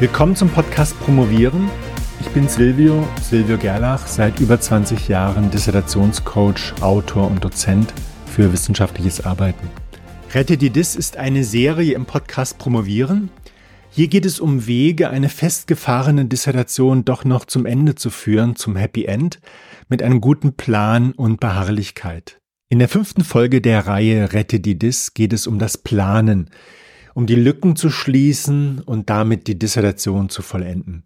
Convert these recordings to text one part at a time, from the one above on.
Willkommen zum Podcast Promovieren. Ich bin Silvio, Silvio Gerlach, seit über 20 Jahren Dissertationscoach, Autor und Dozent für wissenschaftliches Arbeiten. Rette die Dis ist eine Serie im Podcast Promovieren. Hier geht es um Wege, eine festgefahrene Dissertation doch noch zum Ende zu führen, zum Happy End, mit einem guten Plan und Beharrlichkeit. In der fünften Folge der Reihe Rette die Dis geht es um das Planen, um die Lücken zu schließen und damit die Dissertation zu vollenden.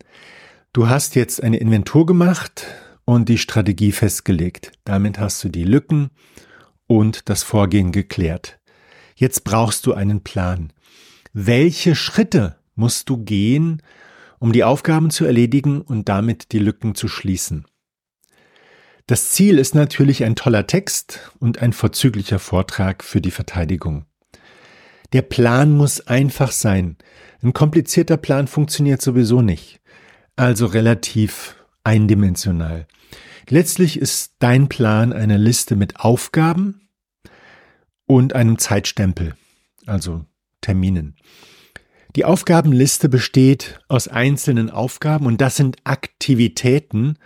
Du hast jetzt eine Inventur gemacht und die Strategie festgelegt. Damit hast du die Lücken und das Vorgehen geklärt. Jetzt brauchst du einen Plan. Welche Schritte musst du gehen, um die Aufgaben zu erledigen und damit die Lücken zu schließen? Das Ziel ist natürlich ein toller Text und ein vorzüglicher Vortrag für die Verteidigung. Der Plan muss einfach sein. Ein komplizierter Plan funktioniert sowieso nicht. Also relativ eindimensional. Letztlich ist dein Plan eine Liste mit Aufgaben und einem Zeitstempel, also Terminen. Die Aufgabenliste besteht aus einzelnen Aufgaben und das sind Aktivitäten,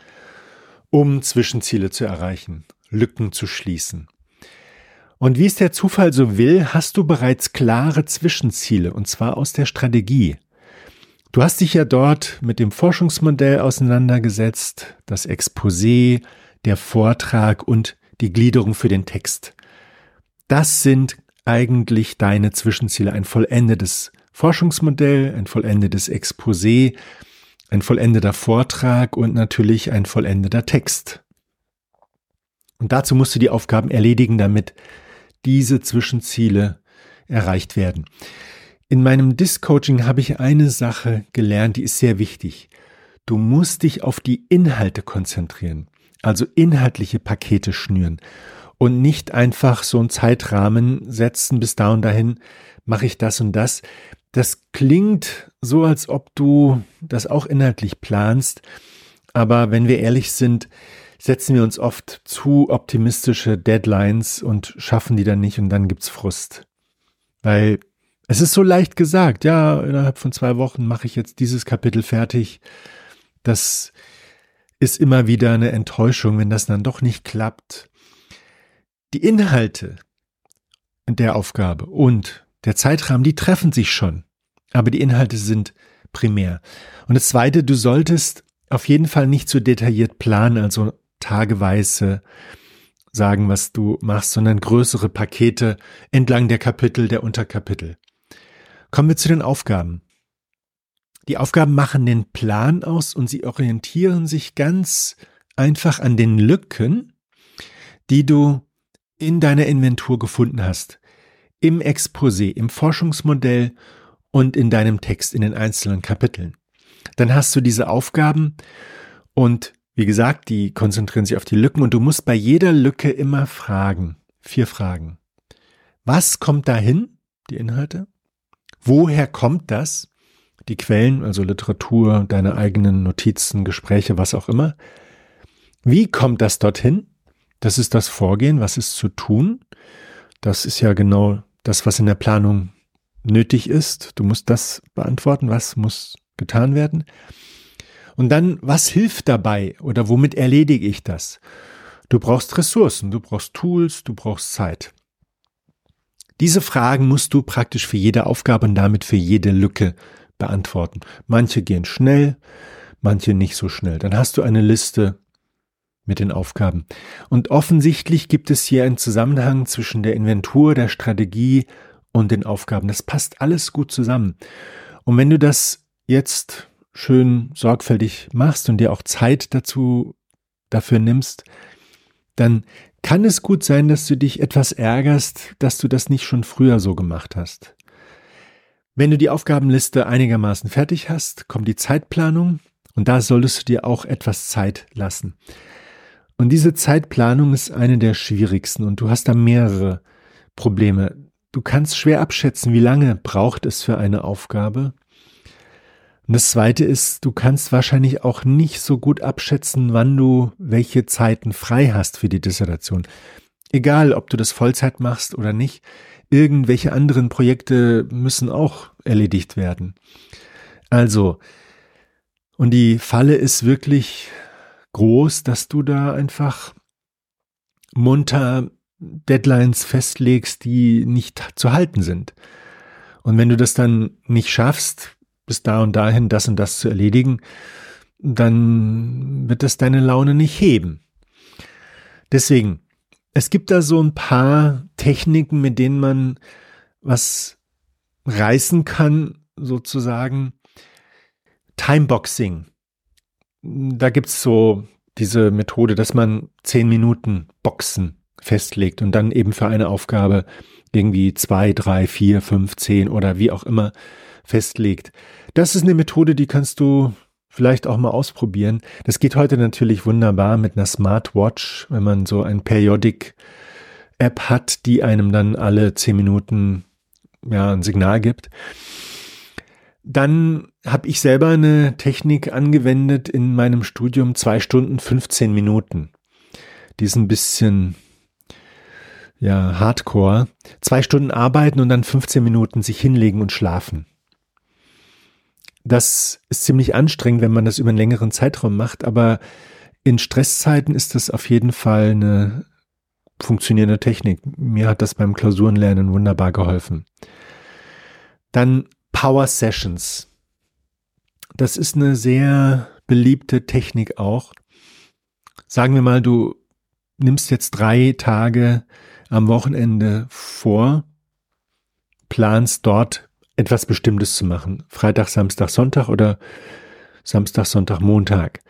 um Zwischenziele zu erreichen, Lücken zu schließen. Und wie es der Zufall so will, hast du bereits klare Zwischenziele, und zwar aus der Strategie. Du hast dich ja dort mit dem Forschungsmodell auseinandergesetzt, das Exposé, der Vortrag und die Gliederung für den Text. Das sind eigentlich deine Zwischenziele, ein vollendetes Forschungsmodell, ein vollendetes Exposé, ein vollendeter Vortrag und natürlich ein vollendeter Text. Und dazu musst du die Aufgaben erledigen, damit diese Zwischenziele erreicht werden. In meinem Disk-Coaching habe ich eine Sache gelernt, die ist sehr wichtig. Du musst dich auf die Inhalte konzentrieren, also inhaltliche Pakete schnüren und nicht einfach so einen Zeitrahmen setzen, bis da und dahin mache ich das und das. Das klingt so, als ob du das auch inhaltlich planst, aber wenn wir ehrlich sind, setzen wir uns oft zu optimistische Deadlines und schaffen die dann nicht und dann gibt's Frust. Weil es ist so leicht gesagt, ja, innerhalb von zwei Wochen mache ich jetzt dieses Kapitel fertig. Das ist immer wieder eine Enttäuschung, wenn das dann doch nicht klappt. Die Inhalte der Aufgabe und der Zeitrahmen, die treffen sich schon, aber die Inhalte sind primär. Und das Zweite, du solltest auf jeden Fall nicht zu so detailliert planen, also tageweise sagen, was du machst, sondern größere Pakete entlang der Kapitel, der Unterkapitel. Kommen wir zu den Aufgaben. Die Aufgaben machen den Plan aus und sie orientieren sich ganz einfach an den Lücken, die du in deiner Inventur gefunden hast. Im Exposé, im Forschungsmodell und in deinem Text in den einzelnen Kapiteln. Dann hast du diese Aufgaben und wie gesagt, die konzentrieren sich auf die Lücken und du musst bei jeder Lücke immer fragen. Vier Fragen. Was kommt dahin? Die Inhalte. Woher kommt das? Die Quellen, also Literatur, deine eigenen Notizen, Gespräche, was auch immer. Wie kommt das dorthin? Das ist das Vorgehen, was ist zu tun. Das ist ja genau das, was in der Planung nötig ist. Du musst das beantworten, was muss getan werden. Und dann, was hilft dabei oder womit erledige ich das? Du brauchst Ressourcen, du brauchst Tools, du brauchst Zeit. Diese Fragen musst du praktisch für jede Aufgabe und damit für jede Lücke beantworten. Manche gehen schnell, manche nicht so schnell. Dann hast du eine Liste mit den Aufgaben. Und offensichtlich gibt es hier einen Zusammenhang zwischen der Inventur, der Strategie und den Aufgaben. Das passt alles gut zusammen. Und wenn du das jetzt schön sorgfältig machst und dir auch Zeit dazu dafür nimmst, dann kann es gut sein, dass du dich etwas ärgerst, dass du das nicht schon früher so gemacht hast. Wenn du die Aufgabenliste einigermaßen fertig hast, kommt die Zeitplanung und da solltest du dir auch etwas Zeit lassen. Und diese Zeitplanung ist eine der schwierigsten und du hast da mehrere Probleme. Du kannst schwer abschätzen, wie lange braucht es für eine Aufgabe und das zweite ist, du kannst wahrscheinlich auch nicht so gut abschätzen, wann du welche Zeiten frei hast für die Dissertation. Egal, ob du das Vollzeit machst oder nicht, irgendwelche anderen Projekte müssen auch erledigt werden. Also, und die Falle ist wirklich groß, dass du da einfach munter Deadlines festlegst, die nicht zu halten sind. Und wenn du das dann nicht schaffst, bis da und dahin das und das zu erledigen, dann wird das deine Laune nicht heben. Deswegen, es gibt da so ein paar Techniken, mit denen man was reißen kann, sozusagen. Timeboxing. Da gibt's so diese Methode, dass man zehn Minuten Boxen festlegt und dann eben für eine Aufgabe irgendwie zwei, drei, vier, fünf, zehn oder wie auch immer festlegt. Das ist eine Methode, die kannst du vielleicht auch mal ausprobieren. Das geht heute natürlich wunderbar mit einer Smartwatch, wenn man so ein Periodic App hat, die einem dann alle zehn Minuten ja ein Signal gibt. Dann habe ich selber eine Technik angewendet in meinem Studium zwei Stunden 15 Minuten. Die ist ein bisschen ja Hardcore. Zwei Stunden arbeiten und dann 15 Minuten sich hinlegen und schlafen. Das ist ziemlich anstrengend, wenn man das über einen längeren Zeitraum macht, aber in Stresszeiten ist das auf jeden Fall eine funktionierende Technik. Mir hat das beim Klausurenlernen wunderbar geholfen. Dann Power Sessions. Das ist eine sehr beliebte Technik auch. Sagen wir mal, du nimmst jetzt drei Tage am Wochenende vor, planst dort etwas Bestimmtes zu machen. Freitag, Samstag, Sonntag oder Samstag, Sonntag, Montag.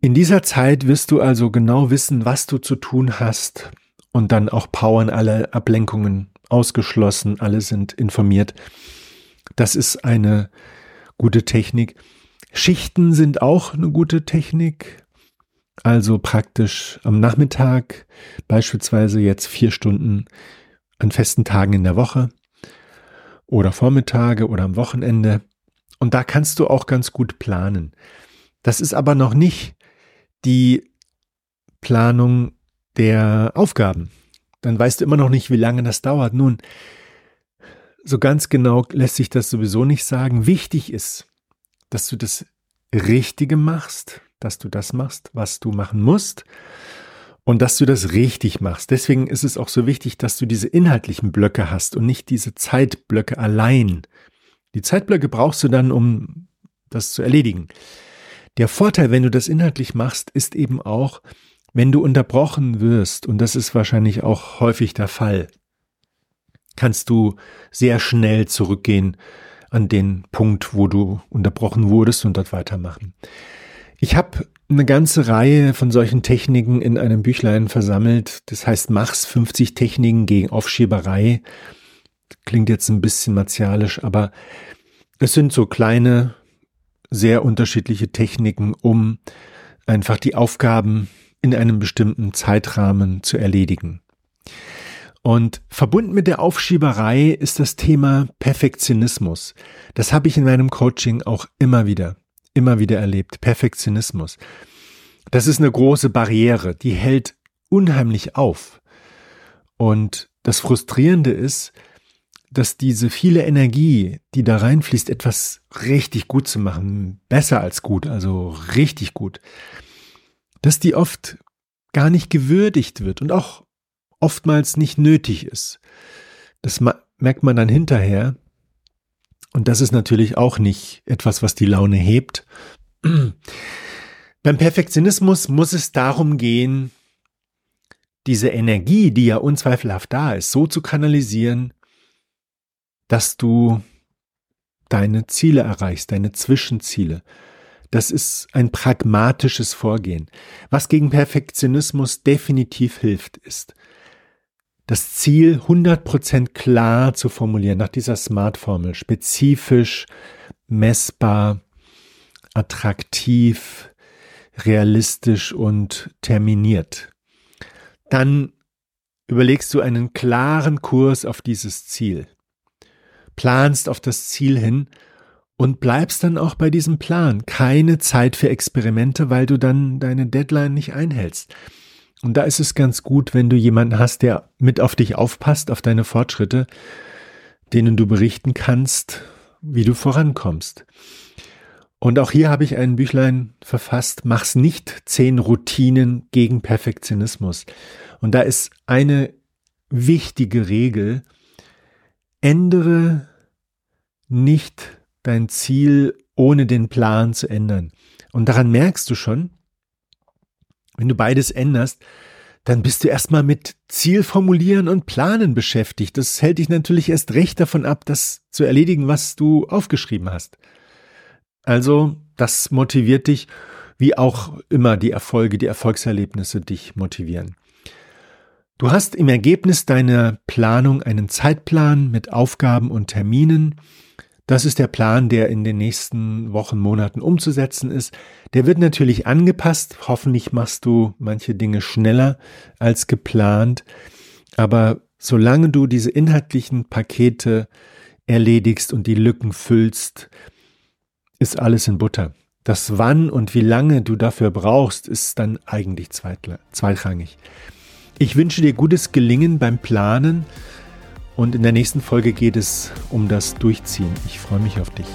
In dieser Zeit wirst du also genau wissen, was du zu tun hast und dann auch powern alle Ablenkungen ausgeschlossen, alle sind informiert. Das ist eine gute Technik. Schichten sind auch eine gute Technik. Also praktisch am Nachmittag, beispielsweise jetzt vier Stunden an festen Tagen in der Woche oder Vormittage oder am Wochenende. Und da kannst du auch ganz gut planen. Das ist aber noch nicht die Planung der Aufgaben. Dann weißt du immer noch nicht, wie lange das dauert. Nun, so ganz genau lässt sich das sowieso nicht sagen. Wichtig ist, dass du das Richtige machst, dass du das machst, was du machen musst und dass du das richtig machst. Deswegen ist es auch so wichtig, dass du diese inhaltlichen Blöcke hast und nicht diese Zeitblöcke allein. Die Zeitblöcke brauchst du dann, um das zu erledigen. Der Vorteil, wenn du das inhaltlich machst, ist eben auch, wenn du unterbrochen wirst, und das ist wahrscheinlich auch häufig der Fall, kannst du sehr schnell zurückgehen an den Punkt, wo du unterbrochen wurdest und dort weitermachen. Ich habe eine ganze Reihe von solchen Techniken in einem Büchlein versammelt. Das heißt Machs 50 Techniken gegen Aufschieberei. Klingt jetzt ein bisschen martialisch, aber es sind so kleine, sehr unterschiedliche Techniken, um einfach die Aufgaben in einem bestimmten Zeitrahmen zu erledigen. Und verbunden mit der Aufschieberei ist das Thema Perfektionismus. Das habe ich in meinem Coaching auch immer wieder immer wieder erlebt. Perfektionismus. Das ist eine große Barriere, die hält unheimlich auf. Und das Frustrierende ist, dass diese viele Energie, die da reinfließt, etwas richtig gut zu machen, besser als gut, also richtig gut, dass die oft gar nicht gewürdigt wird und auch oftmals nicht nötig ist. Das merkt man dann hinterher, und das ist natürlich auch nicht etwas, was die Laune hebt. Beim Perfektionismus muss es darum gehen, diese Energie, die ja unzweifelhaft da ist, so zu kanalisieren, dass du deine Ziele erreichst, deine Zwischenziele. Das ist ein pragmatisches Vorgehen. Was gegen Perfektionismus definitiv hilft, ist, das Ziel 100% klar zu formulieren, nach dieser Smart-Formel, spezifisch, messbar, attraktiv, realistisch und terminiert. Dann überlegst du einen klaren Kurs auf dieses Ziel, planst auf das Ziel hin und bleibst dann auch bei diesem Plan. Keine Zeit für Experimente, weil du dann deine Deadline nicht einhältst. Und da ist es ganz gut, wenn du jemanden hast, der mit auf dich aufpasst, auf deine Fortschritte, denen du berichten kannst, wie du vorankommst. Und auch hier habe ich ein Büchlein verfasst, mach's nicht zehn Routinen gegen Perfektionismus. Und da ist eine wichtige Regel, ändere nicht dein Ziel, ohne den Plan zu ändern. Und daran merkst du schon, wenn du beides änderst, dann bist du erstmal mit Ziel formulieren und Planen beschäftigt. Das hält dich natürlich erst recht davon ab, das zu erledigen, was du aufgeschrieben hast. Also, das motiviert dich, wie auch immer die Erfolge, die Erfolgserlebnisse dich motivieren. Du hast im Ergebnis deiner Planung einen Zeitplan mit Aufgaben und Terminen. Das ist der Plan, der in den nächsten Wochen, Monaten umzusetzen ist. Der wird natürlich angepasst. Hoffentlich machst du manche Dinge schneller als geplant. Aber solange du diese inhaltlichen Pakete erledigst und die Lücken füllst, ist alles in Butter. Das wann und wie lange du dafür brauchst, ist dann eigentlich zweitrangig. Ich wünsche dir gutes Gelingen beim Planen und in der nächsten Folge geht es um das Durchziehen. Ich freue mich auf dich.